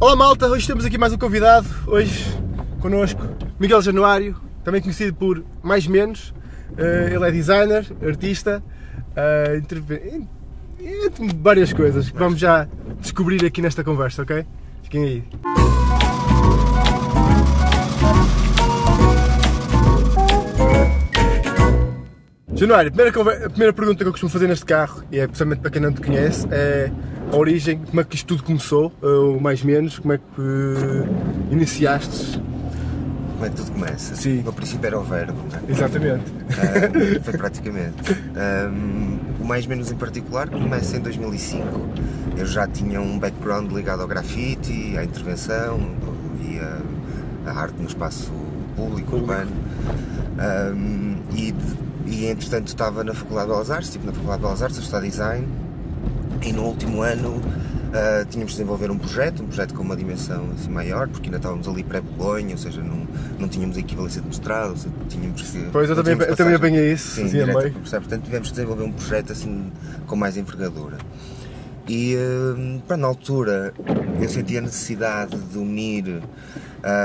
Olá malta, hoje temos aqui mais um convidado, hoje connosco Miguel Januário, também conhecido por Mais Menos, Eh, ele é designer, artista, uh, entre várias coisas que vamos já descobrir aqui nesta conversa, ok? Fiquem aí. Januário, a primeira, a primeira pergunta que eu costumo fazer neste carro, e é precisamente para quem não te conhece, é a origem, como é que isto tudo começou, ou mais menos, como é que iniciaste? Como é que tudo começa? Sim. No princípio era o verbo, é? Exatamente. Ah, foi praticamente. Ahm, o mais menos em particular começa em 2005. Eu já tinha um background ligado ao grafite, à intervenção e a, a arte no espaço público, urbano. Ahm, e, e entretanto estava na Faculdade de Belas Artes, estive na Faculdade de Belas Artes a estudar design e no último ano ah, tínhamos de desenvolver um projeto, um projeto com uma dimensão assim, maior, porque ainda estávamos ali pré-Bolonha, ou seja, não, não tínhamos a equivalência de mestrado, ou seja, tínhamos que. Pois, eu também- eu também apanhei isso, Sim, a direto meio. para. Portanto, tivemos de desenvolver um projeto assim com mais envergadura. E hum, pá, na altura eu senti a necessidade de unir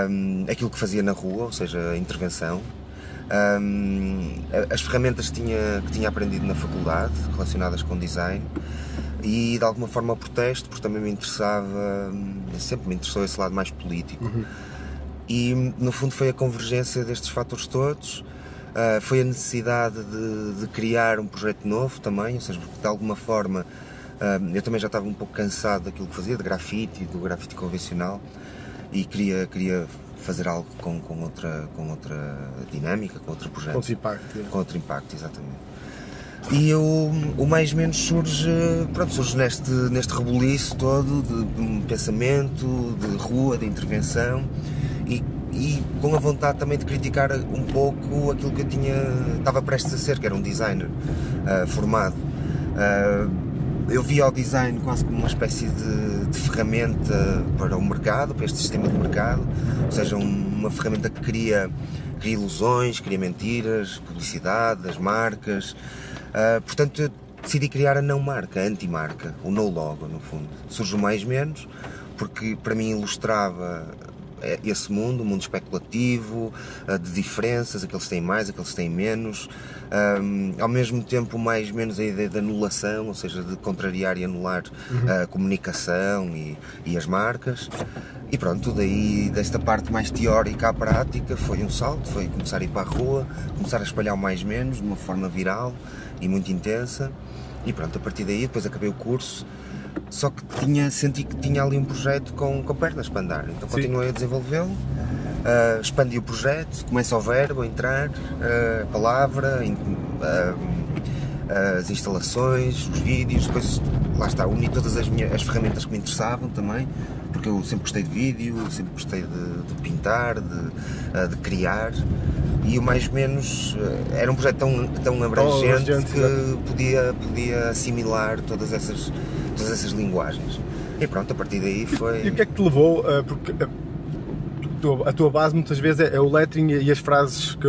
hum, aquilo que fazia na rua, ou seja, a intervenção, hum, as ferramentas que tinha, que tinha aprendido na faculdade relacionadas com design e de alguma forma protesto, porque também me interessava, hum, sempre me interessou esse lado mais político. E no fundo foi a convergência destes fatores todos, ah, foi a necessidade de, de criar um projeto novo também, ou seja, porque de alguma forma ah, eu também já estava um pouco cansado daquilo que fazia, de grafite, do grafite convencional, e queria, queria fazer algo com, com, outra, com outra dinâmica, com outro projeto. Ponto de impacto. Com outro impacto, exatamente. E o, o mais menos surge, pronto, surge neste, neste rebuliço todo de, de pensamento, de rua, de intervenção e, e com a vontade também de criticar um pouco aquilo que eu tinha, estava prestes a ser, que era um designer ah, formado. Ah, eu via o design quase como uma espécie de, de ferramenta para o mercado, para este sistema de mercado, ou seja, um- uma ferramenta que cria, cria ilusões, cria mentiras, publicidade das marcas. Ah, portanto, eu decidi criar a não marca, a anti-marca, o no logo, no fundo. Surge o mais menos, porque para mim ilustrava eh, esse mundo, um mundo especulativo, ah, de diferenças, aqueles que têm mais, aqueles que têm menos, Ahm, ao mesmo tempo mais menos a ideia de anulação, ou seja, de contrariar e anular a comunicação e, e as marcas. E pronto, daí desta parte mais teórica à prática foi um salto, foi começar a ir para a rua, começar a espalhar o mais menos de uma forma viral e muito intensa. E pronto, a partir daí depois acabei o curso, só que tinha, senti que tinha ali um projeto com, com pernas para andar, então Sim. continuei a desenvolvê-lo. Uh, expandi o projeto, começa o verbo a entrar, uh, a palavra, in- uh, as instalações, os vídeos, depois lá está, uni todas as, minhas, as ferramentas que me interessavam também, porque eu sempre gostei de vídeo, sempre gostei de, de pintar, de, de criar, e o mais menos uh, era um projeto tão, tão abrangente abrangente, que podia, podia assimilar todas essas, todas essas linguagens. E pronto, a partir daí foi. E o que é que te levou? uh, porque uh, tu- a tua base muitas vezes é, é o lettering e as frases com,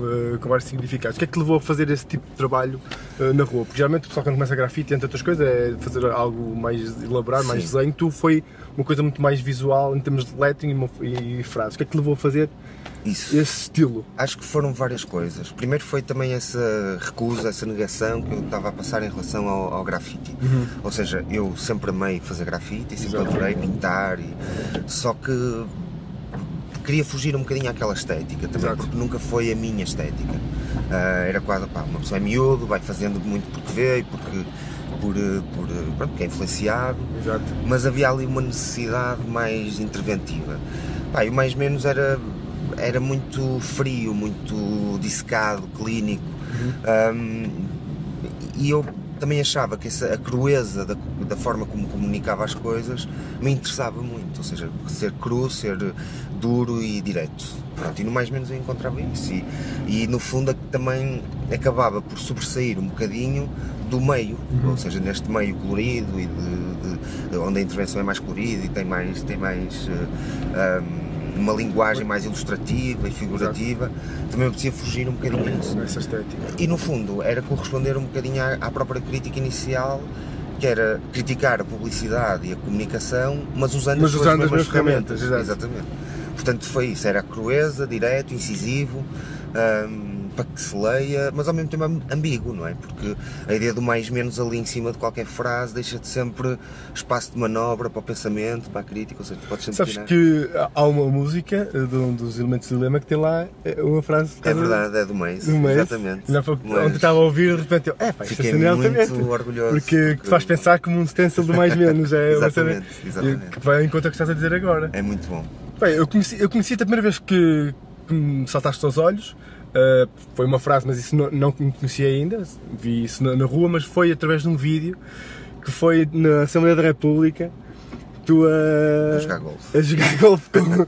uh, com vários significados. O que é que te levou a fazer esse tipo de trabalho uh, na rua? Porque geralmente o pessoal quando começa a grafite, entre outras coisas, é fazer algo mais elaborado, mais Sim. desenho. Tu foi uma coisa muito mais visual em termos de lettering e e, frases. O que é que te levou a fazer Isso. esse estilo? Acho que foram várias coisas. Primeiro foi também essa recusa, essa negação que eu estava a passar em relação ao, ao grafite. Ou seja, eu sempre amei fazer grafite e sempre Exato. adorei pintar, e... só que queria fugir um bocadinho àquela estética também, Exato. porque nunca foi a minha estética. Ah, era quase, pá, uma pessoa é miúdo, vai fazendo muito porque vê e porque, por, por, pronto, porque é influenciado Exato. mas havia ali uma necessidade mais interventiva. Pá, e o mais menos era, era muito frio, muito dissecado, clínico. Um, e eu também achava que essa, a crueza da, da forma como comunicava as coisas me interessava muito, ou seja, ser cru, ser duro e direto. Pronto, e no mais menos eu encontrava isso. E, e no fundo também acabava por sobressair um bocadinho do meio, ou seja, neste meio colorido e de, de- de onde a intervenção é mais colorida e tem mais, tem mais eh, um, uma linguagem mais ilustrativa e figurativa, também eu precisava fugir um bocadinho a isso. Nessa estética. E no fundo era corresponder um bocadinho à, à própria crítica inicial que era criticar a publicidade e a comunicação, mas usando, Mas as, usando as mesmas ferramentas, ferramentas. exato. Exatamente. Portanto, foi isso, era crueza, direto, incisivo, hum, para que se leia, mas ao mesmo tempo am- ambíguo, não é? Porque a ideia do mais menos ali em cima de qualquer frase deixa-te sempre espaço de manobra para o pensamento, para a crítica, ou seja, tu podes sempre Sabes tirar. que há uma música eh, de um dos elementos do dilema que tem lá eh, uma frase É causa verdade, é do mês. do mês. Exatamente. Há pouco, Mas Ontem estava a ouvir de repente eu, é pá, é Fiquei genial muito orgulhoso. Porque te faz pensar como um stencil do mais menos. É Exatamente, exatamente. que vai em conta o que estás a dizer agora. É muito bom. Bem, eu conheci, eu conheci a primeira vez que, que me saltaste aos olhos. Uh, foi uma frase, mas isso não, não me conhecia ainda. Vi isso na, na rua, mas foi através de um vídeo que foi na Assembleia da República. Tu a, A jogar golfe. a jogar golfe com,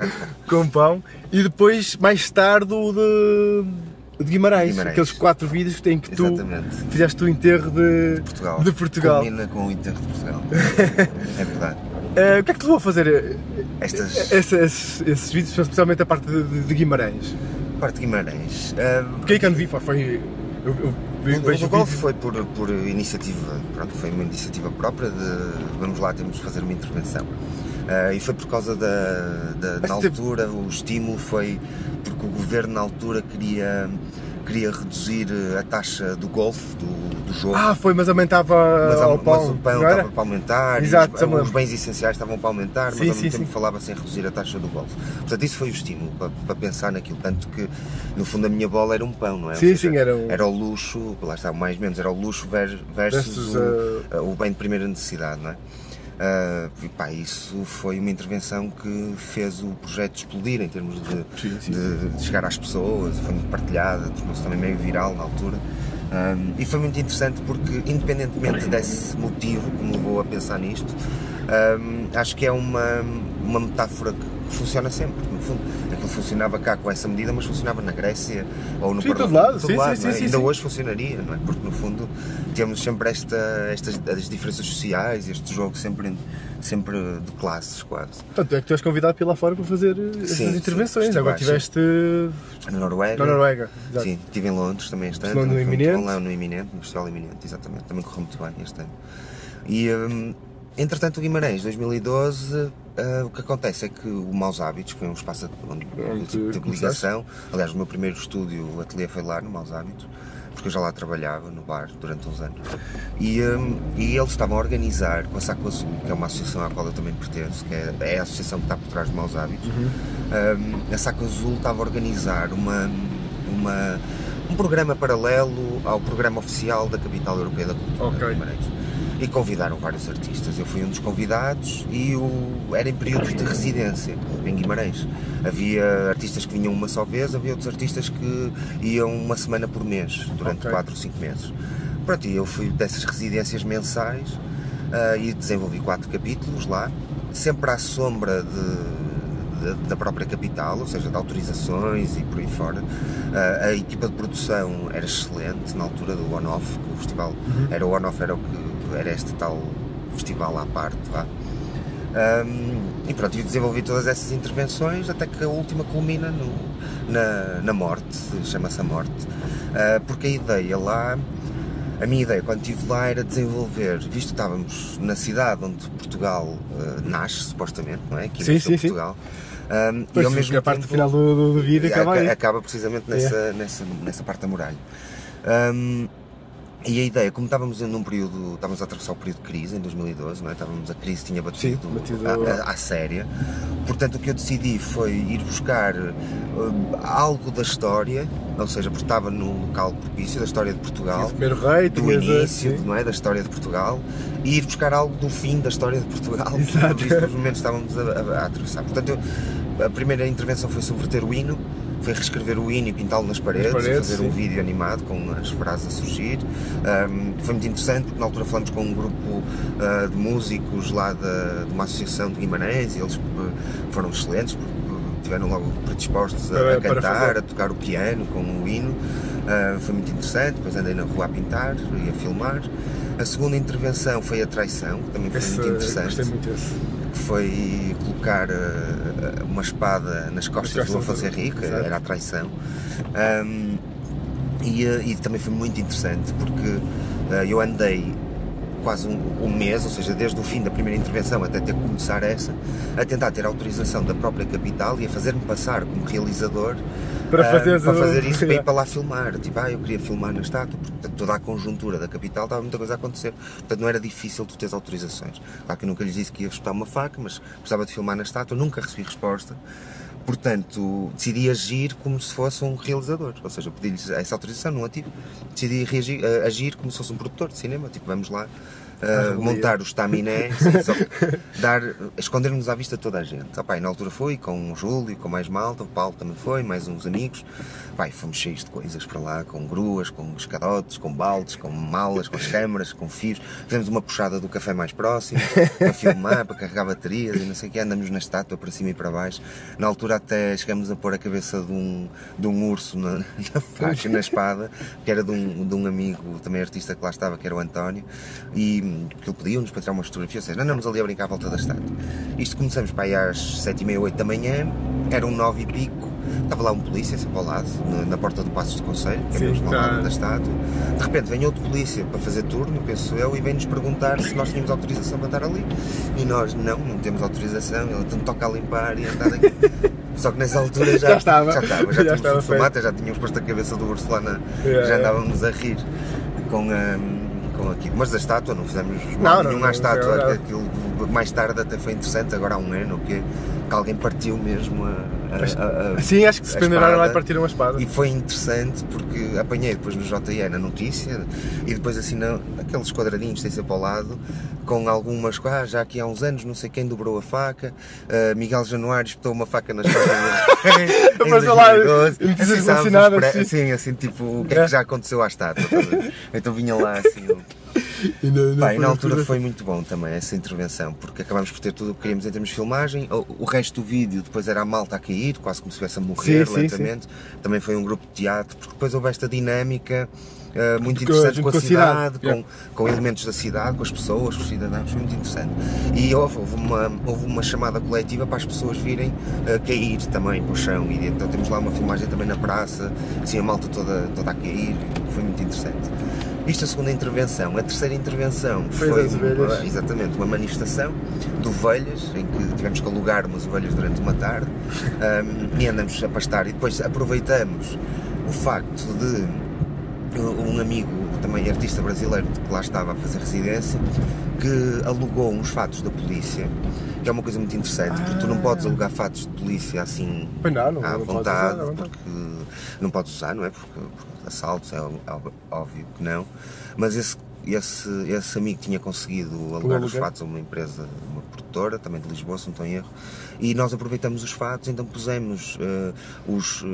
com pão. E depois, mais tarde, o de, de Guimarães, Guimarães. Aqueles quatro vídeos em que tu Exatamente. fizeste o enterro de Portugal. De Portugal. Combina com o Inter de Portugal. é verdade. Uh, o que é que te levou a fazer Estas. esses, esses, esses vídeos, especialmente a parte de, de- de Guimarães? Parte de Guimarães. ah, Porque aí que eu não vi, pá, foi. Eu, eu vi- O, o golfe foi por, por iniciativa, pronto, foi uma iniciativa própria de vamos lá, temos de fazer uma intervenção. Ah, e foi por causa da, da na altura, o estímulo foi porque o governo na altura queria, queria reduzir a taxa do golfe, do, do jogo. Ah, foi, mas aumentava mas, ao mas pão. o pão estava para aumentar, Exato, os, os bens essenciais estavam para aumentar, Sim, mas ao sim, mesmo tempo falava-se em reduzir a taxa do golfe. Portanto, isso foi o estímulo para, para pensar naquilo. Tanto que, no fundo, a minha bola era um pão, não é? Sim, seja, sim, era um- Era o luxo, lá está, mais ou menos, era o luxo ver- versus, Versus, o, o bem de primeira necessidade, não é? Ah, e pá, isso foi uma intervenção que fez o projeto explodir em termos de, Sim, sim. de- de chegar às pessoas, foi muito partilhada, tornou-se também meio viral na altura. Um, e foi muito interessante porque, independentemente desse motivo que me levou a pensar nisto, um, acho que é uma, uma metáfora que funciona sempre. No fundo, aquilo funcionava cá com essa medida, mas funcionava na Grécia ou no Sim, Parlamento, lado, sim, lado, sim, é? sim, sim, Ainda sim. hoje funcionaria, não é? Porque no fundo temos sempre esta, estas as diferenças sociais, este jogo sempre, sempre de classes quase. Tanto é que tu és convidado lá fora para fazer essas Sim, intervenções. Agora estiveste Na Noruega. na Noruega. Exato. Sim, estive em Londres também este ano. No Iminente. bom lá no Iminente, no Festival Iminente, exatamente. Também correu muito bem este ano. E, hum, entretanto, o Guimarães, 2012, ah, o que acontece é que o Maus Hábitos, que foi um espaço eu tive, tive começaste? ligação, aliás, o meu primeiro estúdio, o ateliê foi lá no Maus Hábitos, porque eu já lá trabalhava no bar durante uns anos. E, hum, e eles estavam a organizar com a Saco Azul, que é uma associação à qual eu também pertenço, que é, é a associação que está por trás de Maus Hábitos. Uhum. Um, a Saco Azul estava a organizar uma, uma- um programa paralelo ao programa oficial da Capital Europeia da Cultura, Ok. Guimarães. E convidaram vários artistas. Eu fui um dos convidados e o, era em períodos de residência em Guimarães. Havia artistas que vinham uma só vez, havia outros artistas que iam uma semana por mês, durante Ok. 4 ou 5 meses. Pronto, e eu fui dessas residências mensais ah, e desenvolvi quatro capítulos lá, sempre à sombra de, da própria capital, ou seja, de autorizações e por aí fora. Ah, a equipa de produção era excelente na altura do On-Off, o festival era o On-Off, era o que era este tal festival à parte, vá. Um, e pronto, e desenvolvi todas essas intervenções até que a última culmina no- na, na morte, chama-se a morte, Uh, porque a ideia lá, a minha ideia quando estive lá era desenvolver, visto que estávamos na cidade onde Portugal uh, nasce, supostamente, não é? Aqui Sim, sim, sim. Portugal. Um, Pois, e ao mesmo a parte tempo- final do, do, vídeo acaba acaba precisamente nessa, nessa, nessa parte da muralha. Um, e a ideia, como estávamos num período, estávamos a atravessar o período de crise em 2012, não é? estávamos, a crise tinha batido, Sim, batido à, séria, portanto o que eu decidi foi ir buscar uh, algo da história, ou seja, porque estava no local propício da história de Portugal, primeiro rei, do a- início, não é, da história de Portugal, e ir buscar algo do fim da história de Portugal, Exato. visto os momentos que estávamos a, a- a atravessar. Portanto, eu- a primeira intervenção foi subverter o hino, foi reescrever o hino e pintá-lo nas paredes, Nas paredes, fazer sim. um vídeo animado com as frases a surgir. Um, foi muito interessante porque na altura falamos com um grupo uh, de músicos lá da, de uma associação de Guimarães e eles uh, foram excelentes porque uh, logo predispostos a, a cantar, a tocar o piano com o hino. Uh, foi muito interessante, depois andei na rua a pintar e a filmar. A segunda intervenção foi a traição, que também foi Esse, muito interessante Gostei muito desse. Foi colocar uh, uma espada nas costas do Afonso Henrique, exato. era a traição. Um, e, uh, e também foi muito interessante porque uh, eu andei quase um, um, mês, ou seja, desde o fim da primeira intervenção até ter que começar essa, a tentar ter autorização da própria capital e a fazer-me passar como realizador para fazer, uh, para fazer isso, para ir para lá filmar. Tipo, ah, eu queria filmar na estátua, porque toda a conjuntura da capital estava muita coisa a acontecer. Portanto, não era difícil tu teres autorizações. Claro que eu nunca lhes disse que ia espetar uma faca, mas precisava de filmar na estátua, nunca recebi resposta. Portanto, decidi agir como se fosse um realizador, ou seja, pedi-lhes essa autorização, não a tive. Decidi reagir, uh, agir como se fosse um produtor de cinema, tipo, vamos lá uh, montar o estaminé, dar, esconder-nos à vista de toda a gente. Opa, na altura foi com o Júlio, com mais malta, o Paulo também foi, mais uns amigos. Pai, fomos cheios de coisas para lá, com gruas, com escadotes, com baldes, com malas, com as câmaras, com fios. Fizemos uma puxada do café mais próximo, para filmar, para carregar baterias e não sei o que. Andamos na estátua para cima e para baixo. Na altura até chegamos a pôr a cabeça de um, de um urso na, na faixa, na espada, que era de um, de um amigo, também artista que lá estava, que era o António. E que ele pediu-nos para tirar uma fotografia, ou seja, andamos ali a brincar à volta da estátua. Isto começamos para aí às 7 e meia, 8 da manhã, era um 9 e pico, estava lá um polícia sempre ao lado, na, porta do Passos de Conselho, que é mesmo ao lado da estátua. De repente vem outro polícia para fazer turno, penso eu, e vem-nos perguntar se nós tínhamos autorização para estar ali. E nós, não, não temos autorização, ele então toca a limpar e andar aqui. Só que nessa altura já, já estava, já, estava, já, já tínhamos filmado, já tínhamos posto a cabeça do urso lá na. Yeah, já andávamos yeah. a rir com a. Um, com aquilo. Mas da estátua não fizemos mal não, nenhum à estátua. Aquilo, mais tarde até foi interessante, agora há um ano, que, que alguém partiu mesmo a, a, a, Sim, acho que se penduraram lá e partiram uma espada. E foi interessante porque apanhei depois no JE na notícia e depois assim aqueles quadradinhos tem sempre ao lado com algumas ah, já aqui há uns anos não sei quem dobrou a faca, uh, Miguel Januário espetou uma faca na espada Apareceu lá assim, assim, sim, assim tipo o que é que já aconteceu à estátua. então vinha lá assim. E, não, não Bem, na altura foi muito bom também essa intervenção, porque acabámos por ter tudo o que queríamos em termos de filmagem. O, o resto do vídeo depois era a malta a cair, quase como se estivesse a morrer sim, lentamente. Sim, sim. Também foi um grupo de teatro, porque depois houve esta dinâmica. Uh, muito interessante com a cidade, com, com, elementos da cidade, com as pessoas, com os cidadãos, foi muito interessante. E houve, houve, uma, houve uma chamada coletiva para as pessoas virem uh, cair também para o chão. E então temos lá uma filmagem também na praça, assim a malta toda, toda a cair, foi muito interessante. Isto é a segunda intervenção. A terceira intervenção foi, foi uma, exatamente uma manifestação de ovelhas, em que tivemos que alugar umas ovelhas durante uma tarde um, e andamos a pastar. E depois aproveitamos o facto de um amigo, também artista brasileiro, que lá estava a fazer residência, que alugou uns fatos da polícia, que é uma coisa muito interessante, ah. porque tu não podes ah. alugar fatos de polícia assim não, não, à não vontade, usar, porque não podes usar, não é? Porque, porque assaltos, é óbvio que não, mas esse, esse, esse amigo tinha conseguido alugar os fatos a uma empresa, uma produtora, também de Lisboa, se não estou em erro, e nós aproveitamos os fatos, então pusemos uh, os, uh,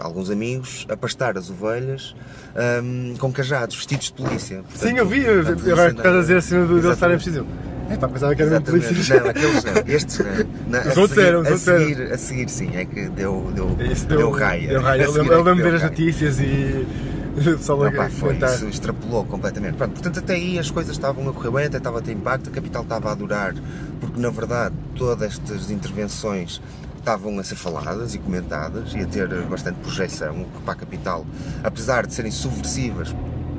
alguns amigos a pastar as ovelhas um, ehm, com cajados, vestidos de polícia. Portanto, Sim, eu vi, agora que estás a dizer assim do estarem vestidos. É pá, pensava que era uma polícia. Não, aqueles não, estes não. não os outros eram, os outros a seguir, a seguir sim, é que deu, deu, deu, deu raia. Deu raia. Eu lembro-me de ver as notícias e só não, pá, foi, isso extrapolou completamente. Pronto, portanto, até aí as coisas estavam a correr bem, até estava a ter impacto, a capital estava a adorar, porque na verdade todas estas intervenções estavam a ser faladas e comentadas e a ter bastante projeção, o que para a capital, apesar de serem subversivas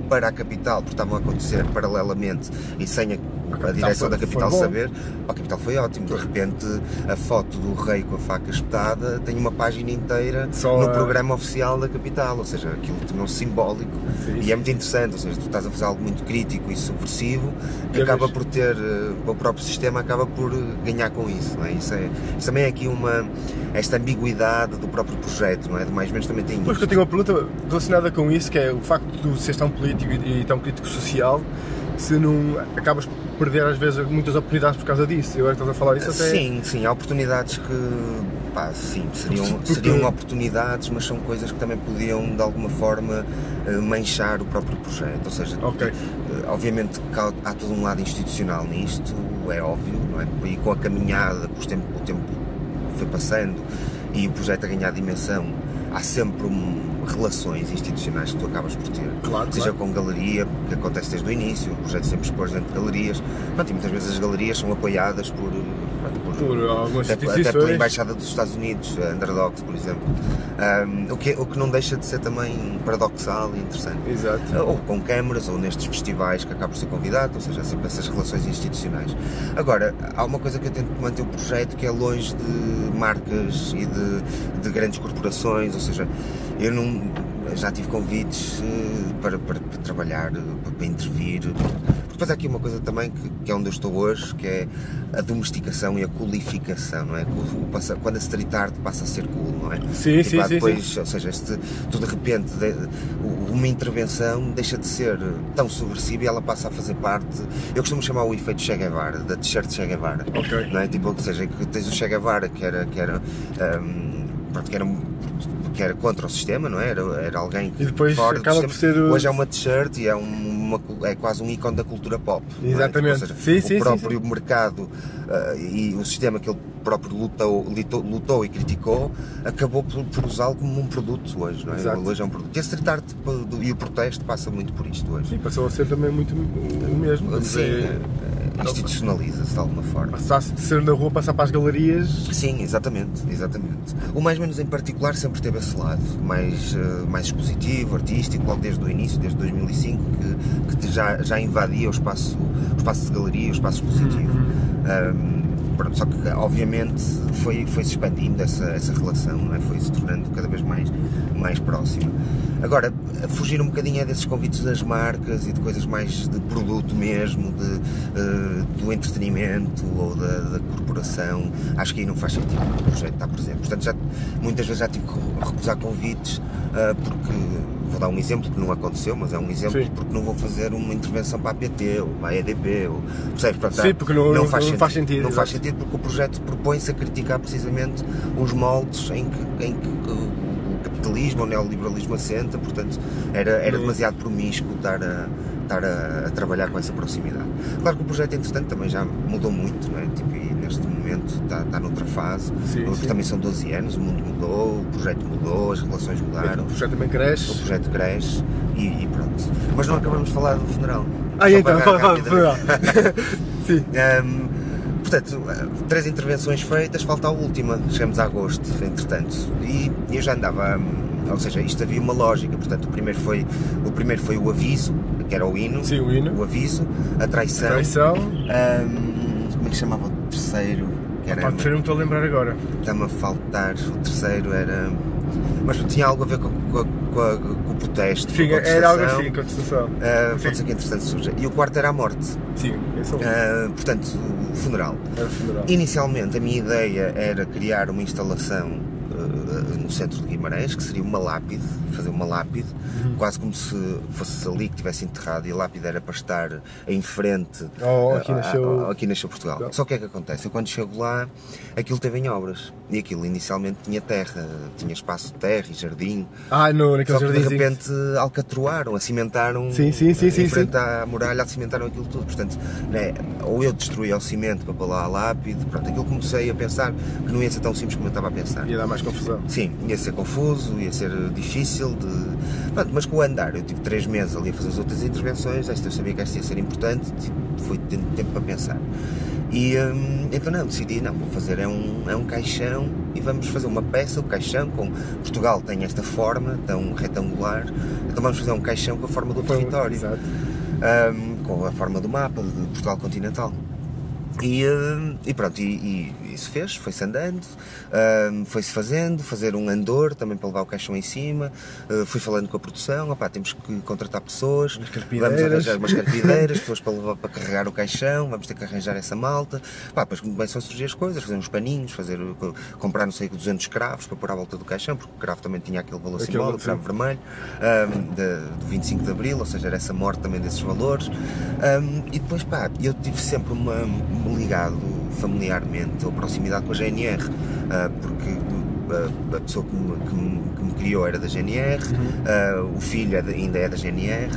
para a capital, porque estavam a acontecer paralelamente e sem a a, a direção da capital saber, a capital foi ótimo. De repente, a foto do rei com a faca espetada tem uma página inteira Só no a... programa oficial da capital, ou seja, aquilo tornou simbólico sim, e é muito interessante. Ou seja, tu estás a fazer algo muito crítico e subversivo que acaba por ter, eh, o próprio sistema acaba por eh, ganhar com isso. Não é? Isso, é, isso também é aqui uma esta ambiguidade do próprio projeto, não é? De mais ou menos também tem Pois que eu tenho uma pergunta relacionada com isso, que é o facto de ser tão político e tão crítico social, se não acabas por perder às vezes muitas oportunidades por causa disso. Eu agora estás a falar isso até. Sim, sim, há oportunidades que pá, sim, seriam, Porque... seriam oportunidades, mas são coisas que também podiam de alguma forma eh, manchar o próprio projeto. Ou seja, okay. Eh, obviamente há, há todo um lado institucional nisto, é óbvio, não é? E com a caminhada, com o tempo, o tempo foi passando e o projeto a ganhar dimensão, há sempre um relações institucionais que tu acabas por ter. Claro, Seja claro. com galeria, que acontece desde o início, o projeto sempre expôs dentro de galerias. Pronto, e muitas vezes as galerias são apoiadas por, por por algumas até, até pela Embaixada dos Estados Unidos, a Underdogs, por exemplo. Um, o, que, o que não deixa de ser também paradoxal e interessante. Exato. Ou com câmaras, ou nestes festivais que acabo por ser convidado, ou seja, há sempre essas relações institucionais. Agora, há uma coisa que eu tento manter o projeto que é longe de marcas e de, de grandes corporações, ou seja, eu não já tive convites eh, para, para, para trabalhar, para, para intervir. Depois há aqui uma coisa também que, que, é onde eu estou hoje, que é a domesticação e a coolificação, não é? Quando a street art passa a ser cool, não é? Sim, sim, sim, depois, sim. Ou seja, este, tu de repente, de, uma intervenção deixa de ser tão subversiva e ela passa a fazer parte, eu costumo chamar o efeito Che Guevara, da t-shirt Che Guevara. Ok. Não é? Tipo, ou seja, que tens o Che Guevara, que era, que era, um, pronto, que era que era contra o sistema, não é? Era, era alguém e depois fora acaba do por ser o... Hoje é uma t-shirt e é, uma, é quase um ícone da cultura pop. Exatamente. É? Tipo, seja, sim, sim, o próprio sim, mercado uh, e o sistema que ele próprio lutou, lutou, lutou e criticou, acabou por, por usá-lo como um produto hoje, não é? Exato. Hoje é um produto. E a street art e o protesto passa muito por isto hoje. Sim, passou a ser também muito o mesmo. Sim, é, institucionaliza-se de alguma forma. Passasse de ser na rua, passar para as galerias. Sim, exatamente, exatamente. O Mais Menos em particular sempre teve esse lado, mais, uh, mais expositivo, artístico, logo desde o início, desde 2005, que, que já, já invadia o espaço, o espaço de galeria, o espaço expositivo. Uhum. Um, Pronto, só que obviamente foi, foi se expandindo essa, essa relação, é? foi se tornando cada vez mais, mais próxima. Agora, fugir um bocadinho é desses convites das marcas e de coisas mais de produto mesmo, de, uh, do entretenimento ou da, da, corporação, acho que aí não faz sentido o projeto estar presente. Portanto, já, muitas vezes já tive que recusar convites uh, porque vou dar um exemplo que não aconteceu, mas é um exemplo Sim. porque não vou fazer uma intervenção para a PT ou para a EDP, ou, percebes? Portanto, Sim, porque não, não, faz, não sentido, faz sentido. Não faz sentido porque o projeto propõe-se a criticar precisamente os moldes em que, em que o capitalismo, o neoliberalismo assenta, portanto era, era demasiado promíscuo estar a, estar a, a, trabalhar com essa proximidade. Claro que o projeto, entretanto, também já mudou muito, não é? Tipo, momento está, está noutra fase, sim, porque sim. também são 12 anos, o mundo mudou, o projeto mudou, as relações mudaram. O projeto também cresce. O projeto cresce e, e pronto. Mas não acabamos de falar do funeral. Ah, Só então, fala, rapidamente. fala. Sim. Um, portanto, três intervenções feitas, falta a última. Chegamos a agosto, entretanto. E eu já andava. hum, Ou seja, isto havia uma lógica. Portanto, o primeiro foi o, primeiro foi o aviso, que era o hino. Sim, o hino. O aviso, a traição. Traição. hum, como é que chamava o terceiro? Que era, Pá, não estou a lembrar agora. Está-me a faltar. O terceiro era. Mas tinha algo a ver com, com, com com o protesto. Sim, com a era algo assim, contestação. Uh, Sim. pode ser que interessante surja. E o quarto era a morte. Sim, esse é o Uh, portanto, o funeral. era o funeral. Inicialmente a minha ideia era criar uma instalação uh, no centro de Guimarães, que seria uma lápide, fazer uma lápide, Uhum. quase como se fosse ali que tivesse enterrado e a lápide era para estar em frente. Oh, aqui uh, nasceu- a- aqui nasceu Portugal. Portugal. Só que o que é que acontece? Eu quando chego lá, aquilo teve em obras. E aquilo inicialmente tinha terra, tinha espaço de terra e jardim. Ah, no, naquele Só que de repente alcatroaram, acimentaram Sim, sim, sim, em sim, frente à muralha, acimentaram aquilo tudo. Portanto, né, ou eu destruía o cimento para pôr lá a lápide, pronto, aquilo comecei a pensar que não ia ser tão simples como eu estava a pensar. Ia dar mais confusão. Sim, ia ser confuso, ia ser difícil de. Pronto, mas com o andar, eu tive três meses ali a fazer as outras intervenções, esta eu sabia que esta ia ser importante, tipo, foi tendo tempo para pensar. E hum, então não, decidi, não, vou fazer é um, é um caixão e vamos fazer uma peça, o caixão, com Portugal tem esta forma tão retangular, então vamos fazer um caixão com a forma do Foi- território Exato. um, com a forma do mapa de Portugal continental. E, um, e pronto, e, e isso fez, foi-se andando, foi-se fazendo, fazer um andor também para levar o caixão em cima, uh, fui falando com a produção, opá, temos que contratar pessoas, vamos arranjar umas carpideiras, pessoas para, levar, para carregar o caixão, vamos ter que arranjar essa malta, pá, depois começam a surgir as coisas, fazer uns paninhos, fazer, comprar não sei 200 cravos para pôr à volta do caixão, porque o cravo também tinha aquele valor Aquele, simbólico, sim. cravo vermelho, um, de- do 25 de Abril, ou seja, era essa morte também desses valores. Um, e depois, pá, eu tive sempre uma, ligado familiarmente ou proximidade com a GNR, uh, porque uh, a pessoa que me, que me- que me criou era da GNR, uh, o filho é ainda é da GNR.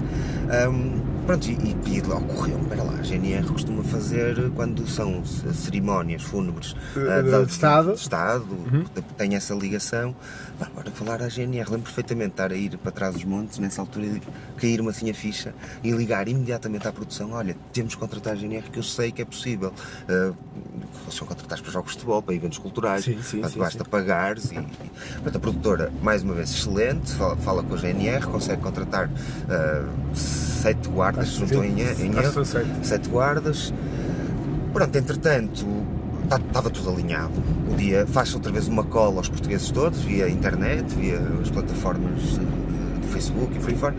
um, pronto, e, e ocorreu-me, espera lá, a GNR costuma fazer quando são cerimónias fúnebres uh, de, de, Estado, de Estado uhum. tem essa ligação. Pá, bora falar à GNR, lembro perfeitamente de estar a ir para trás dos montes, nessa altura, cair-me assim a ficha e ligar imediatamente à produção: olha, temos que contratar a GNR, que eu sei que é possível. Uh, são contratados para jogos de futebol, para eventos culturais, sim, sim, portanto, sim, basta sim. pagares. E, e, portanto, a produtora, mais uma vez, excelente, fala, fala com a GNR, consegue contratar uh, sete guardas, se não estou em, erro, sete. sete guardas. Pronto, entretanto, estava tudo alinhado. O dia faz outra vez uma cola aos portugueses todos, via internet, via as plataformas do Facebook e por aí fora,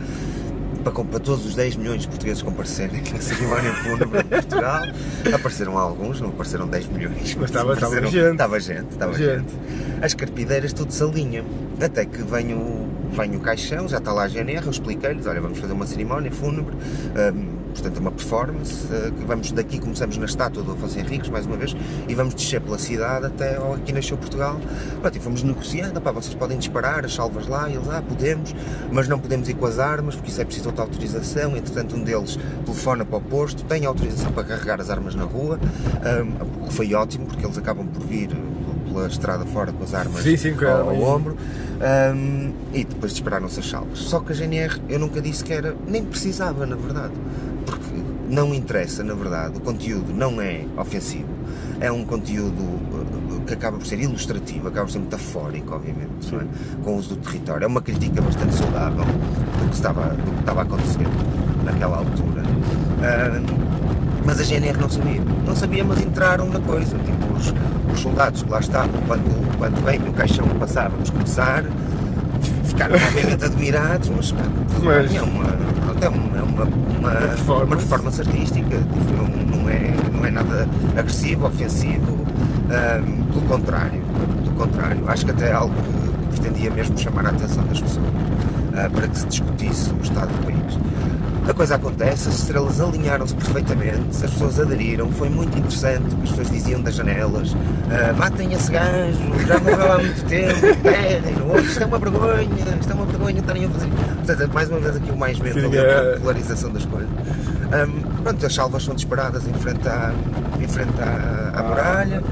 para, para todos os 10 milhões de portugueses comparecerem na cerimónia fúnebre de Portugal. Apareceram alguns, não apareceram 10 milhões. Mas estava, estava gente. Estava gente, estava gente. gente. As carpideiras tudo se alinha. Até que vem o, vem o caixão, já está lá a GNR, eu expliquei-lhes, olha, vamos fazer uma cerimónia fúnebre. Um, portanto uma performance, uh, vamos daqui, começamos na estátua do Afonso Henriques, mais uma vez, e vamos descer pela cidade até aqui nasceu Portugal, Pronto, e fomos negociando, pá, vocês podem disparar as salvas lá, e eles, ah, podemos, mas não podemos ir com as armas, porque isso é preciso outra autorização, entretanto um deles telefona para o posto, tem autorização para carregar as armas na rua, um, o que foi ótimo, porque eles acabam por vir pela estrada fora com as armas sim, sim, ao, ao ombro um, e depois dispararam-se as salvas. Só que a GNR eu nunca disse que era, nem precisava na verdade, porque não interessa na verdade, o conteúdo não é ofensivo, é um conteúdo uh, que acaba por ser ilustrativo, acaba por ser metafórico, obviamente, é? com o uso do território. É uma crítica bastante saudável do que estava, do que estava a acontecer naquela altura. Um, mas a GNR não sabia. Não sabia, mas entraram na coisa. Tipo, os, os soldados que lá estavam, quando, quando vem no caixão passávamos começar, ficaram obviamente admirados, mas, pá, mas... é uma, é uma, é uma, uma, performance. uma performance artística, tipo, não, não, é, não é nada agressivo, ofensivo, um, pelo contrário, pelo contrário, acho que até é algo que pretendia mesmo chamar a atenção das pessoas uh, para que se discutisse o estado do país. A coisa acontece, as estrelas alinharam-se perfeitamente, as pessoas aderiram, foi muito interessante o que as pessoas diziam das janelas. Uh, matem esse gajo, já morreu há muito tempo, terrem, isto é uma vergonha, isto é uma vergonha estarem a fazer. Portanto, mais uma vez aqui o mais menos ali, a popularização das coisas. Um, pronto, as salvas são disparadas em frente à, em frente à, à muralha.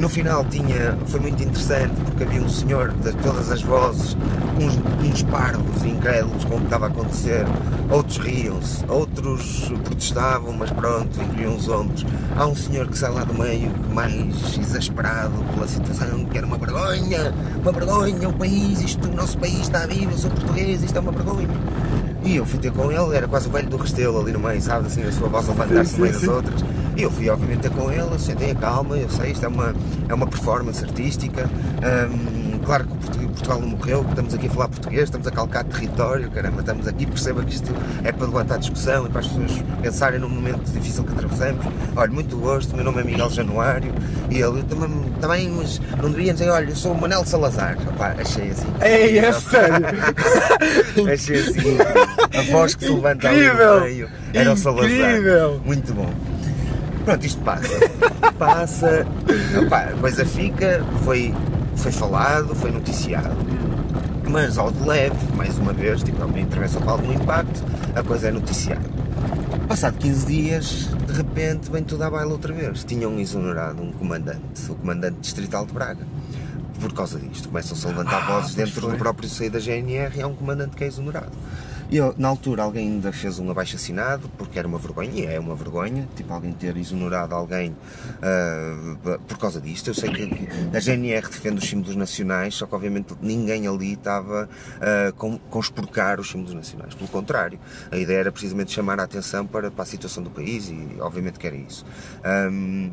No final tinha, foi muito interessante porque havia um senhor de todas as vozes, uns, uns parvos incrédulos com o que estava a acontecer, outros riam-se, outros protestavam, mas pronto, encolhiam os ombros. Há um senhor que sai lá do meio, mais exasperado pela situação, que era uma vergonha, uma vergonha, o país, isto, o nosso país está vivo, eu sou português, isto é uma vergonha. E eu fui ter com ele, era quase o velho do Restelo ali no meio, sabe, assim, a sua voz a levantar-se no meio das outras. E eu fui obviamente com ele, sentei a calma, eu sei, isto é uma, é uma performance artística. Um, claro que Portugal não morreu, estamos aqui a falar português, estamos a calcar território, caramba, estamos aqui, perceba que isto é para levantar discussão e para as pessoas pensarem num momento difícil que atravessamos. Olha, muito gosto, meu nome é Miguel Januário e ele também, também mas não deviam dizer, olha, eu sou o Manel Salazar. Opa, achei assim. Ei, é sério? achei assim, a voz que se levanta Incrível. ali no meio era o Salazar. Incrível. Muito bom. Pronto, isto passa. Passa, opa, a coisa fica, foi, foi falado, foi noticiado. Mas ao de leve, mais uma vez, tipo, é uma intervenção com algum impacto, a coisa é noticiada. Passado 15 dias, de repente, vem tudo à baila outra vez. Tinham exonerado um comandante, o comandante distrital de Braga. Por causa disto, começam-se a levantar ah, vozes dentro do próprio seio da GNR e há um comandante que é exonerado. E eu, na altura alguém ainda fez um abaixo assinado, porque era uma vergonha, e é uma vergonha, tipo alguém ter exonerado alguém uh, por causa disto. Eu sei que a GNR defende os símbolos nacionais, só que obviamente ninguém ali estava uh, conspurcar os símbolos nacionais. Pelo contrário, a ideia era precisamente chamar a atenção para, para a situação do país e obviamente que era isso. Um,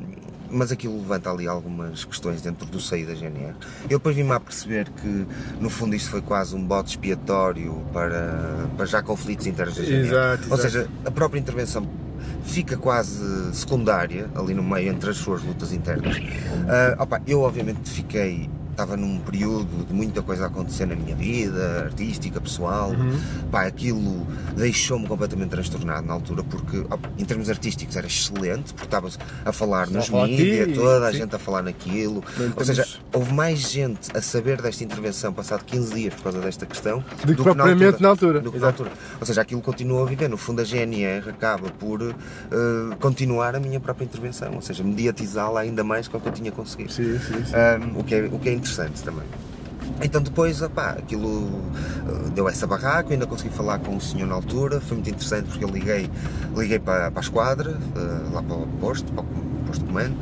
mas aquilo levanta ali algumas questões dentro do seio da GNR. Eu depois vim-me a perceber que, no fundo, isto foi quase um bote expiatório para, para já conflitos internos da GNR. Exato, Ou seja, a própria intervenção fica quase secundária ali no meio entre as suas lutas internas. Uh, opa, eu obviamente fiquei estava num período de muita coisa a acontecer na minha vida, artística, pessoal. Uhum. Pá, aquilo deixou-me completamente transtornado na altura, porque em termos artísticos era excelente, porque estava a falar Só nos mídias, toda a sim. gente a falar naquilo. Não Ou seja, houve mais gente a saber desta intervenção passado 15 dias por causa desta questão Do que propriamente na altura. do que na altura. Ou seja, aquilo continua a viver. No fundo, a GNR acaba por eh, continuar a minha própria intervenção, ou seja, mediatizá-la ainda mais que o que eu tinha conseguido. Sim, sim, sim. Um, o, que é, o que é interessante também. Então depois, opá, aquilo uh, deu essa barraca, ainda consegui falar com o senhor na altura, foi muito interessante porque eu liguei, liguei para, para a esquadra, uh, lá para o posto, para o posto de comando,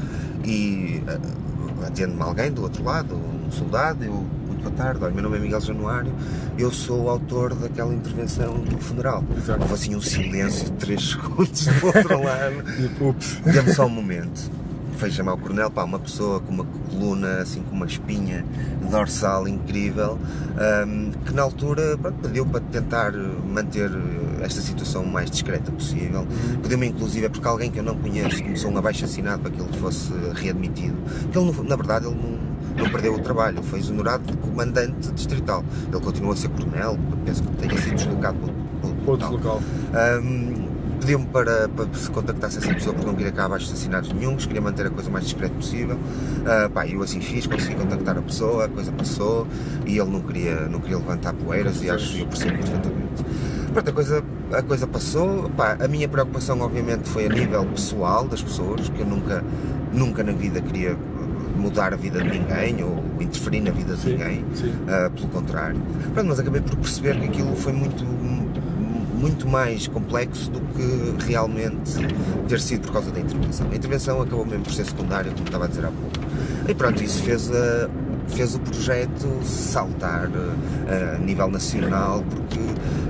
e uh, atende-me alguém do outro lado, um soldado, eu, muito boa tarde, olha, meu nome é Miguel Januário, eu sou o autor daquela intervenção do funeral. Exato. Houve assim um silêncio de 3 segundos do outro lado. E. Dê-me só um momento. Foi chamar o coronel, pá, uma pessoa com uma coluna, assim, com uma espinha dorsal incrível, ahm, que na altura pronto, pediu para tentar manter esta situação o mais discreta possível. Pediu-me, inclusive, é porque alguém que eu não conheço começou um abaixo assinado para que ele fosse readmitido. Porque ele, na verdade, ele não, não perdeu o trabalho, ele foi exonerado de comandante distrital. Ele continua a ser coronel, penso que tenha sido deslocado para outro- local. Um, Pediu-me para, para se contactasse essa pessoa porque não queria cá abaixo de assassinatos nenhums, queria manter a coisa o mais discreta possível. Ah, pá, eu assim fiz, consegui contactar a pessoa, a coisa passou e ele não queria, não queria levantar poeiras e acho eu percebo perfeitamente. Pronto, a coisa, a coisa passou. Pá, a minha preocupação, obviamente, foi a nível pessoal das pessoas, que eu nunca, nunca na vida queria mudar a vida de ninguém ou interferir na vida de Sim, ninguém. sim. Uh, pelo contrário. Pronto, mas acabei por perceber que aquilo foi muito, muito mais complexo do que realmente ter sido por causa da intervenção. A intervenção acabou mesmo por ser secundária, como estava a dizer há pouco. E pronto, isso fez, a- fez o projeto saltar uh, a nível nacional, porque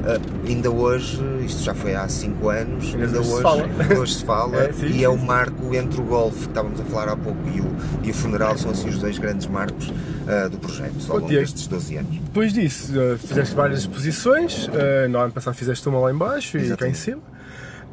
uh, ainda hoje, isto já foi há 5 anos, Ainda ainda hoje se hoje, fala. hoje se fala, É, sim, e sim, é o marco entre o golfe que estávamos a falar há pouco e o, e o funeral, são assim os dois grandes marcos uh, do projeto, ao longo destes 12 anos. Depois disso, eh, fizeste várias exposições, no ano passado fizeste uma lá em baixo e cá em cima,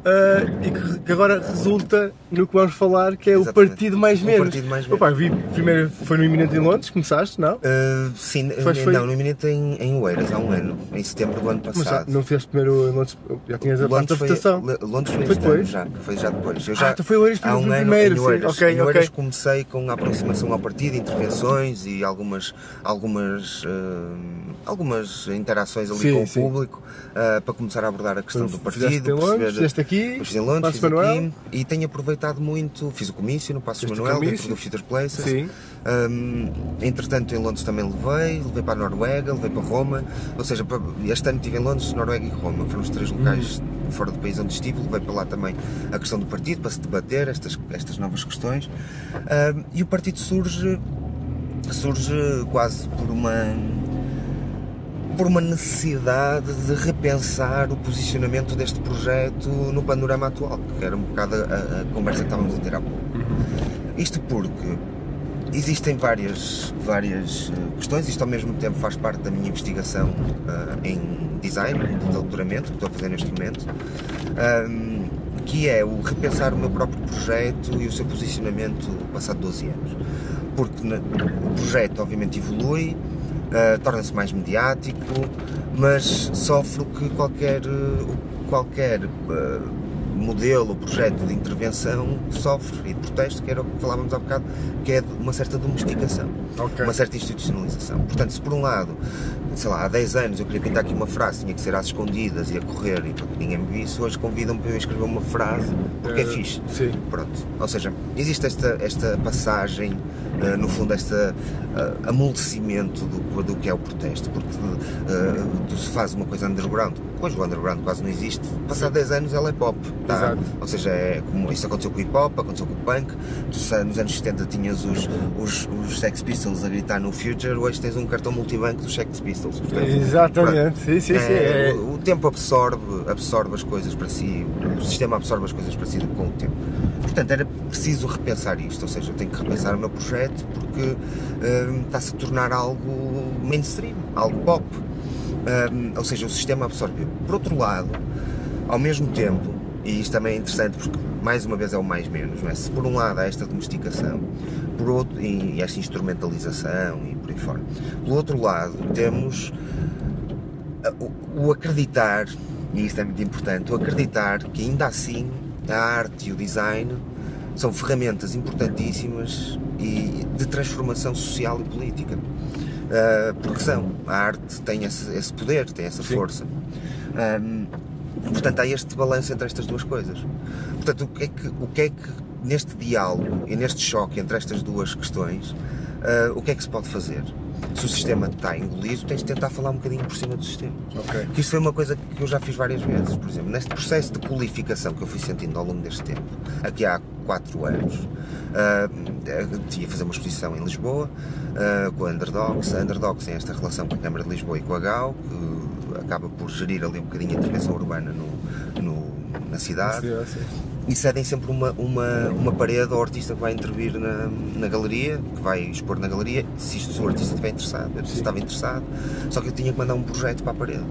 eh, e que, que agora resulta no que vamos falar, que é o Exatamente. partido mais O menos. partido mais menos. Opa, vi, primeiro foi no Iminente em Londres, começaste, não? Uh, sim, Mas foi- não, no iminente em, em Oeiras há um ano, em setembro do ano Mas já, passado. não fizeste primeiro em Londres, já tinhas a parte da foi, votação. Londres foi Foi depois? já, foi já depois. Eu já, Ah, então foi Oeiras há um ano primeiro, em sim, Oeiras. ok, em Oeiras ok. comecei com a aproximação ao partido, intervenções e algumas, algumas, uh, algumas interações ali Sim, com o sim. público uh, para começar a abordar a questão do Fizeste partido. em Londres, perceber- fizeste aqui, fiz em Londres, Passo fiz Manuel. aqui e tenho aproveitado muito, fiz o comício no Passo Fizeste Manuel, dentro do Future Places. Sim. Um, entretanto, em Londres também levei, levei para a Noruega, levei para Roma. Ou seja, este ano estive em Londres, Noruega e Roma. Foram os três locais Hum. fora do país onde estive. Levei para lá também a questão do partido, para se debater estas, estas novas questões. Um, e o partido surge, surge quase por uma por uma necessidade de repensar o posicionamento deste projeto no panorama atual, que era um bocado a, a- conversa que estávamos a ter há pouco. Isto porque existem várias, várias eh, questões, isto ao mesmo tempo faz parte da minha investigação ah, em design, de doutoramento, que estou a fazer neste momento, ahm, que é o repensar o meu próprio projeto e o seu posicionamento passado 12 anos. Porque o projeto obviamente evolui, ah, torna-se mais mediático, mas sofre o que qualquer, eh, qualquer ah, modelo, projeto de intervenção sofre e protesto, que era o que falávamos há bocado, que é uma certa domesticação, Ok. uma certa institucionalização. Portanto, se por um lado, sei lá, há 10 anos eu queria pintar aqui uma frase, tinha que ser às escondidas e a correr e para que ninguém me visse, hoje convidam-me para eu escrever uma frase porque é Eh, fixe. Sim. Pronto. Ou seja, existe esta, esta passagem, eh, no fundo, este amolecimento do, do que é o protesto, porque eh, tu se faz uma coisa underground, hoje o underground quase não existe, passado 10 anos ela é pop. tá? Exato. Ou seja, é como isso aconteceu com o hip hop, aconteceu com o punk, tu nos anos 70 tinhas os, os, os Sex Pistols a gritar no Future, hoje tens um cartão multibanco dos Sex Pistols. Portanto, Exatamente, sim, sim, sim. é, o, o tempo absorve, absorve as coisas para si, o sistema absorve as coisas para si com o tempo. Portanto, era preciso repensar isto, ou seja, eu tenho que repensar o meu projeto porque hum, está-se a tornar algo mainstream, algo pop. Hum, ou seja, o sistema absorveu. Por outro lado, ao mesmo tempo, E isto também é interessante porque, mais uma vez, é o mais menos. Não é? Se por um lado há esta domesticação por outro, e esta instrumentalização e por aí fora, pelo outro lado temos o, o acreditar, e isto é muito importante, o acreditar que ainda assim a arte e o design são ferramentas importantíssimas e de transformação social e política. Uh, porque são, a arte tem esse, esse poder, tem essa Sim. força. Um, portanto, há este balanço entre estas duas coisas. Portanto, o que é que, o que, é que neste diálogo e neste choque entre estas duas questões, uh, o que é que se pode fazer? se o sistema está a engolir, tens de tentar falar um bocadinho por cima do sistema. Okay. Que isso foi uma coisa que eu já fiz várias vezes. Por exemplo, neste processo de qualificação que eu fui sentindo ao longo deste tempo, aqui há 4 anos, uh, tinha a fazer uma exposição em Lisboa uh, com a Underdogs. A Underdogs tem esta relação com a Câmara de Lisboa e com a GAU, que acaba por gerir ali um bocadinho a intervenção urbana no, no na cidade. e cedem sempre uma, uma, uma parede ao artista que vai intervir na, na galeria, que vai expor na galeria, se, isto, se o artista estiver interessado. Eu estava interessado, só que eu tinha que mandar um projeto para a parede.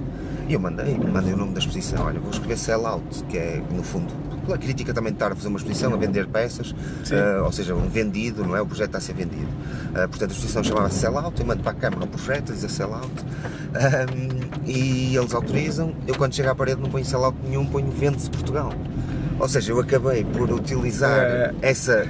E eu mandei, mandei o nome da exposição. Olha, vou escrever sell out, que é, no fundo, pela crítica também estar a fazer uma exposição, a vender peças, uh, ou seja, um vendido, não é? O projeto está a ser vendido. Uh, portanto, a exposição chamava-se Sell Out, eu mando para a Câmara um projeto, diz Sell Out, um, e eles autorizam. Eu, quando chego à parede, não ponho Sell Out nenhum, ponho Vende-se Portugal. Ou seja, eu acabei por utilizar é. essa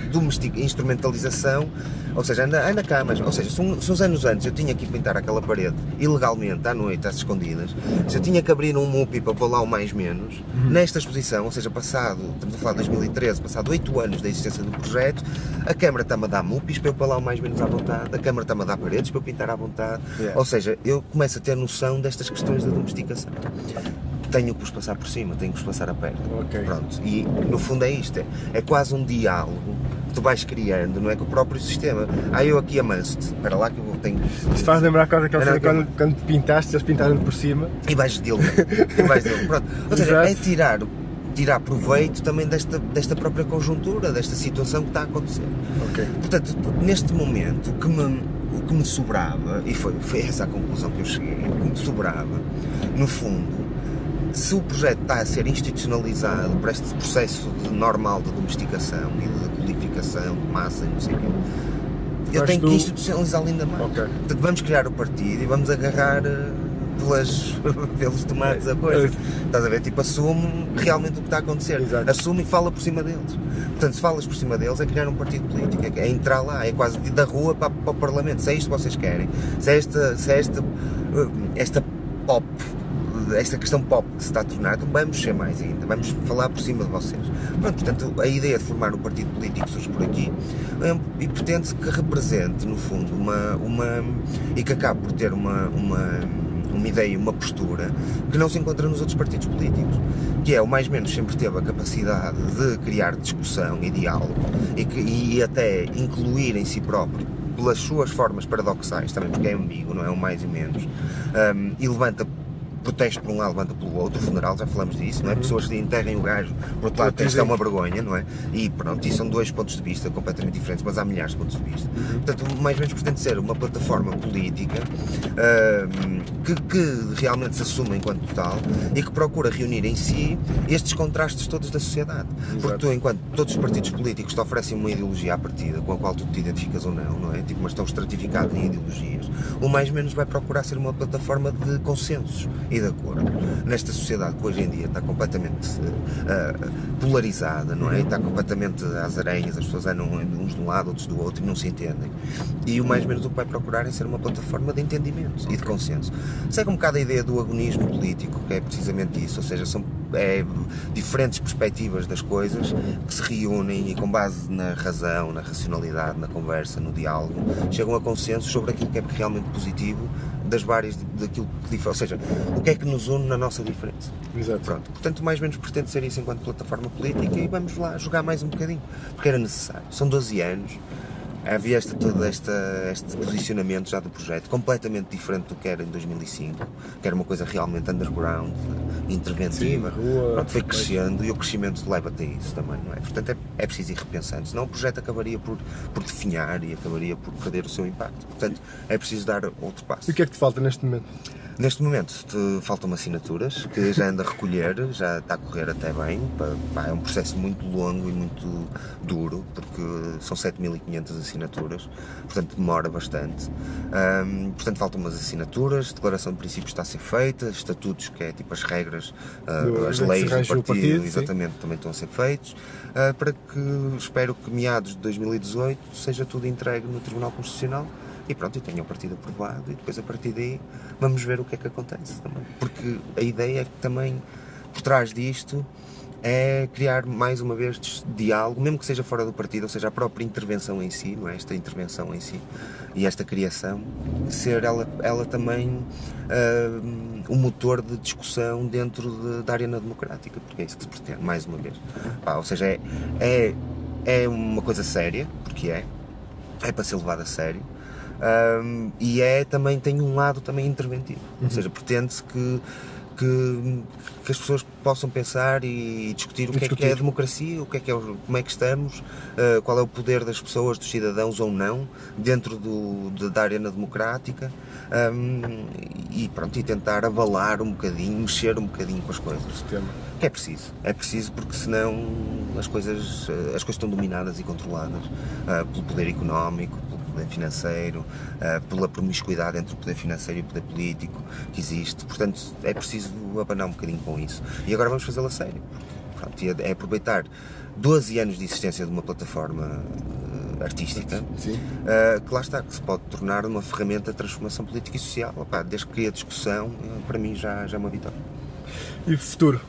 instrumentalização, ou seja, anda, anda cá, mas, ou seja, se, um, se uns anos antes eu tinha que pintar aquela parede ilegalmente, à noite, às escondidas, se eu tinha que abrir um MUPI para pôr lá o mais menos, uhum. nesta exposição, ou seja, passado, estamos a falar de 2013, passado 8 anos da existência do projeto, a Câmara está-me a dar MUPIs para eu pôr lá o mais menos à vontade, a Câmara está-me a dar paredes para eu pintar à vontade, yeah. ou seja, eu começo a ter noção destas questões da domesticação tenho que os passar por cima, tenho que os passar a perto. Okay. Pronto. E no fundo é isto, é, é quase um diálogo tu vais criando, não é? Com o próprio sistema. Ah, eu aqui amanso-te, espera lá que eu tenho. Isto faz lembrar quase aquela cena quando, quando pintaste, eles pintaram por cima. E vais dele. e vais dele. Pronto. Ou seja, é tirar tirar proveito também desta, desta própria conjuntura, desta situação que está a acontecer. Okay. Portanto, neste momento, o que me, o que me sobrava, e foi, foi essa a conclusão que eu cheguei, o que me sobrava, no fundo, se o projeto está a ser institucionalizado para este processo de normal de domesticação e de codificação de massa e não sei o quê, eu tenho tu... que institucionalizá-lo ainda mais. Okay. Portanto, vamos criar o partido e vamos agarrar eh, pelas, pelos tomates a coisa. Estás a ver? Tipo, assume realmente o que está a acontecer. Exato. Assume e fala por cima deles. Portanto, se falas por cima deles, é criar um partido político, é, é entrar lá, é quase da rua para, para, o Parlamento. Se é isto que vocês querem, se é esta, se é esta, eh, esta pop esta questão pop que se está a tornar, então vamos ser mais ainda, vamos falar por cima de vocês. Pronto, portanto, a ideia de formar um partido político surge por aqui é e pretende-se que represente, no fundo, uma, uma. e que acabe por ter uma, uma uma ideia, uma postura que não se encontra nos outros partidos políticos, que é o mais menos sempre teve a capacidade de criar discussão e diálogo e, que, e até incluir em si próprio pelas suas formas paradoxais, também porque é ambíguo, não é o mais e menos, um, e levanta protesto por um lado, levanta pelo outro, o funeral, já falamos disso, não é? Pessoas que enterrem o gajo, por outro lado, isto é uma vergonha, não é? E pronto, e são dois pontos de vista completamente diferentes, mas há milhares de pontos de vista. Uhum. Portanto, mais ou menos pretende ser uma plataforma política uh, que, que, realmente se assume enquanto tal e que procura reunir em si estes contrastes todos da sociedade. Exato. Porque tu, enquanto todos os partidos políticos te oferecem uma ideologia à partida com a qual tu te identificas ou não, não é? Tipo, mas estão estratificados em ideologias, o mais menos vai procurar ser uma plataforma de consensos e de acordo nesta sociedade que hoje em dia está completamente uh, polarizada, não é? Está completamente às aranhas, as pessoas andam uns de um lado, outros do outro e não se entendem. E o mais menos o que vai procurar é ser uma plataforma de entendimento e de consenso. Segue um bocado a ideia do agonismo político, que é precisamente isso, ou seja, são é, diferentes perspectivas das coisas que se reúnem e com base na razão, na racionalidade, na conversa, no diálogo, chegam a consenso sobre aquilo que é realmente positivo das várias daquilo que ou seja, o que é que nos une na nossa diferença. Exato. Pronto, portanto, mais ou menos pretende ser isso enquanto plataforma política e vamos lá jogar mais um bocadinho, porque era necessário. São 12 anos, havia esta, todo esta, este posicionamento já do projeto, completamente diferente do que era em 2005, que era uma coisa realmente underground, interventiva. Sim, rua, Pronto, foi crescendo e o crescimento leva-te a isso também, não é? Portanto, é, é preciso ir repensando, senão o projeto acabaria por, por definhar e acabaria por perder o seu impacto. Portanto, é preciso dar outro passo. E o que é que te falta neste momento? Neste momento faltam assinaturas que já anda a recolher, já está a correr até bem. Pá, é um processo muito longo e muito duro, porque são 7.500 assinaturas, portanto demora bastante. Ahm, portanto, faltam umas assinaturas, declaração de princípios está a ser feita, estatutos, que é tipo as regras, ah, Do- as leis do partido, partido, sim. exatamente, também estão a ser feitos, ah, para que espero que meados de 2018 seja tudo entregue no Tribunal Constitucional e pronto, eu tenho o partido aprovado e depois a partir daí vamos ver o que é que acontece também. Porque a ideia é que também por trás disto é criar mais uma vez diálogo, mesmo que seja fora do partido, ou seja, a própria intervenção em si, não é? Esta intervenção em si e esta criação, ser ela, ela também ah, um motor de discussão dentro de- da arena democrática, porque é isso que se pretende, mais uma vez. Pá, ou seja, é, é, é uma coisa séria, porque é, é para ser levado a sério. Um, e é também tem um lado também interventivo, ou seja, pretende-se que, que, que as pessoas possam pensar e discutir o que é que é discutir. a democracia, o que é que é, o- como é que estamos, uh, qual é o poder das pessoas, dos cidadãos ou não, dentro do, de- da arena democrática um, e pronto, e tentar avalar um bocadinho, mexer um bocadinho com as coisas. Sistema. Que é preciso, é preciso porque senão as coisas, eh, as coisas estão dominadas e controladas ah, pelo poder económico, poder financeiro, ah, pela promiscuidade entre o poder financeiro e o poder político que existe. Portanto, é preciso abanar um bocadinho com isso. E agora vamos fazê-lo a sério. Pronto, é aproveitar 12 anos de existência de uma plataforma ah, artística. Uh, que lá está, que se pode tornar uma ferramenta de transformação política e social. Opá, desde que a discussão, para mim, já, já é uma vitória. E futuro?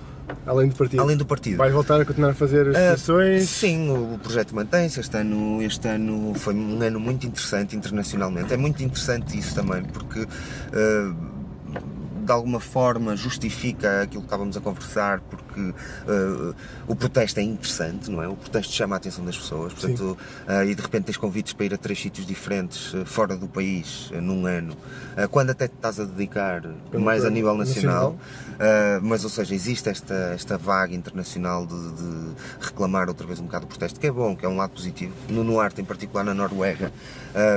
Além do partido? Além do partido. Vais voltar a continuar a fazer as Uh, sessões? sim, o projeto mantém-se. Este ano, este ano foi um ano muito interessante internacionalmente. É muito interessante isso também, porque uh, de alguma forma justifica aquilo que estávamos a conversar, porque uh, o protesto é interessante, não é? O protesto chama a atenção das pessoas, portanto, uh, e de repente tens convites para ir a três sítios diferentes uh, fora do país num ano, quando até te estás a dedicar Pelo mais a nível nacional. nacional. Mas, ou seja, existe esta, esta vaga internacional de, de reclamar outra vez um bocado o protesto, que é bom, que é um lado positivo. No Nuarte, em particular na Noruega,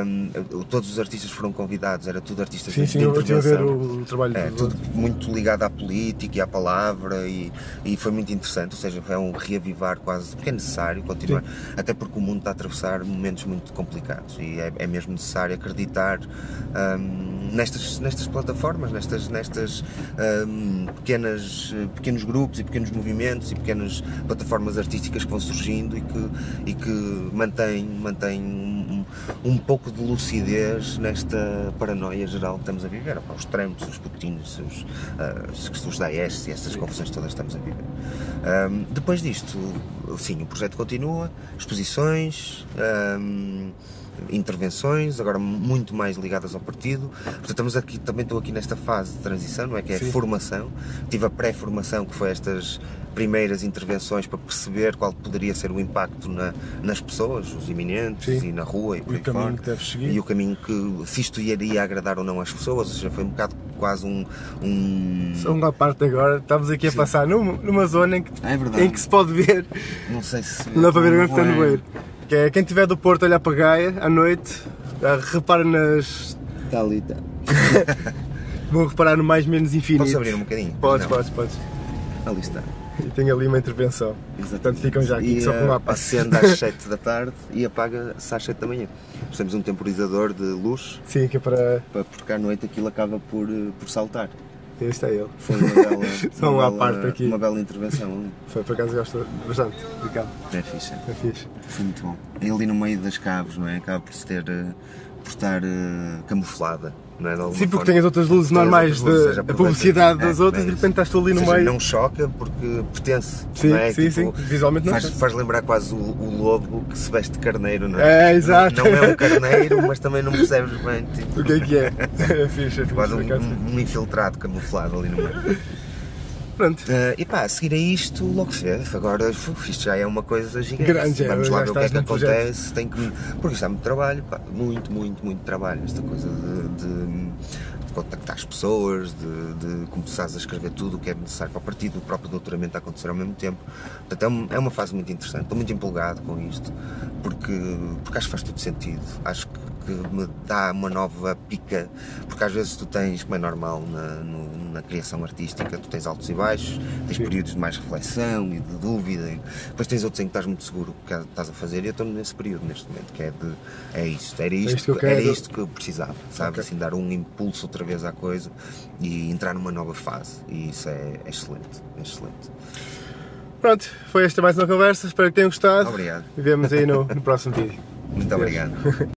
um, todos os artistas foram convidados, era tudo artistas Sim, de, sim, de eu estive a ver intervenção. o, o trabalho É, tudo muito ligado à política e à palavra e, e foi muito interessante, ou seja, é um reavivar quase, porque é necessário continuar, até porque o mundo está a atravessar momentos muito complicados e é, é mesmo necessário acreditar hum, nestas, nestas plataformas, nestas, nestas hum, pequenas, pequenos grupos e pequenos movimentos e pequenas plataformas artísticas que vão surgindo e que, e que mantêm, mantêm um, um pouco de lucidez nesta paranoia geral que estamos a viver. Os Trumps, os Putins, os, ah, os, Daesh e essas confusões todas que estamos a viver. Ahm, depois disto, sim, o projeto continua, exposições, ahm, intervenções, agora muito mais ligadas ao partido. Portanto, estamos aqui, também estou aqui nesta fase de transição, não é? Que é Sim. formação. Tive a pré-formação, que foi estas primeiras intervenções para perceber qual poderia ser o impacto na- nas pessoas, os iminentes Sim. e na rua e por E aí o caminho fora. que deves seguir. E o caminho que, se isto iria agradar ou não às pessoas, ou seja, foi um bocado quase um. um Só uma parte agora, estamos aqui a Sim. passar numa, numa zona em que, É em que se pode ver, Não sei se. não dá para ver agora porque está no Bué. beiro. Que é quem estiver do Porto a olhar para Gaia à noite, ah, repara nas. Está ali, está. Vão reparar no mais menos infinito. Posso abrir um bocadinho? Podes, podes, podes. Ali está. E tem ali uma intervenção. Portanto, ficam já aqui e, só com uma parte. acende às 7 da tarde e apaga-se às 7 da manhã. Temos um temporizador de luz, Sim, que é para. para- porque à noite aquilo acaba por, eh, por saltar. Este é ele. Foi uma bela, Só uma uma bela- parte aqui. Uma bela intervenção ali. Foi por acaso gosto bastante cá. É fixe. É fixe. Foi muito bom. É ali no meio das caves, não é? Acaba por se ter. eh, por estar eh, camuflada, não é? Sim, porque tem as outras luzes normais, outras luzes, de, seja, a aproveita- publicidade é, das outras, é de isso. repente estás tu ali no seja, meio. não choca porque pertence. Sim, é? sim, sim. Visualmente não faz, faz lembrar quase o, o lobo que se veste de carneiro, não é? É, exato. Não, não é um carneiro, mas também não percebes bem. Tipo, O que é que é? É fixe, é fixe. quase um, acaso. um- um infiltrado camuflado ali no meio. Pronto. Eh, e pá, a seguir a isto, logo se vê. Agora, uf, isto já é uma coisa gigante. Grande, é, Vamos lá ver o que é que projeto. acontece. Tem que, porque isto há muito trabalho, pá, muito, muito, muito trabalho. Esta coisa de, de- contactar as pessoas, de, de começares a escrever tudo o que é necessário para o partido, o próprio doutoramento a acontecer ao mesmo tempo. Portanto, é, é uma fase muito interessante. Estou muito empolgado com isto, porque, porque acho que faz todo sentido. Acho que, que me dá uma nova pica, porque às vezes tu tens, como é normal na, no, na criação artística, tu tens altos e baixos, tens Sim. períodos de mais reflexão e de dúvida, e depois tens outros em que estás muito seguro que estás a fazer, e eu estou nesse período neste momento, que é de é isto, era isto, isto que eu era isto que eu precisava, sabe? Ok. Assim, dar um impulso outra vez à coisa e entrar numa nova fase, e isso é, é excelente, é excelente. Pronto, foi esta mais uma conversa. Espero que tenham gostado. Obrigado. E vemos aí no, no próximo vídeo. Muito obrigado.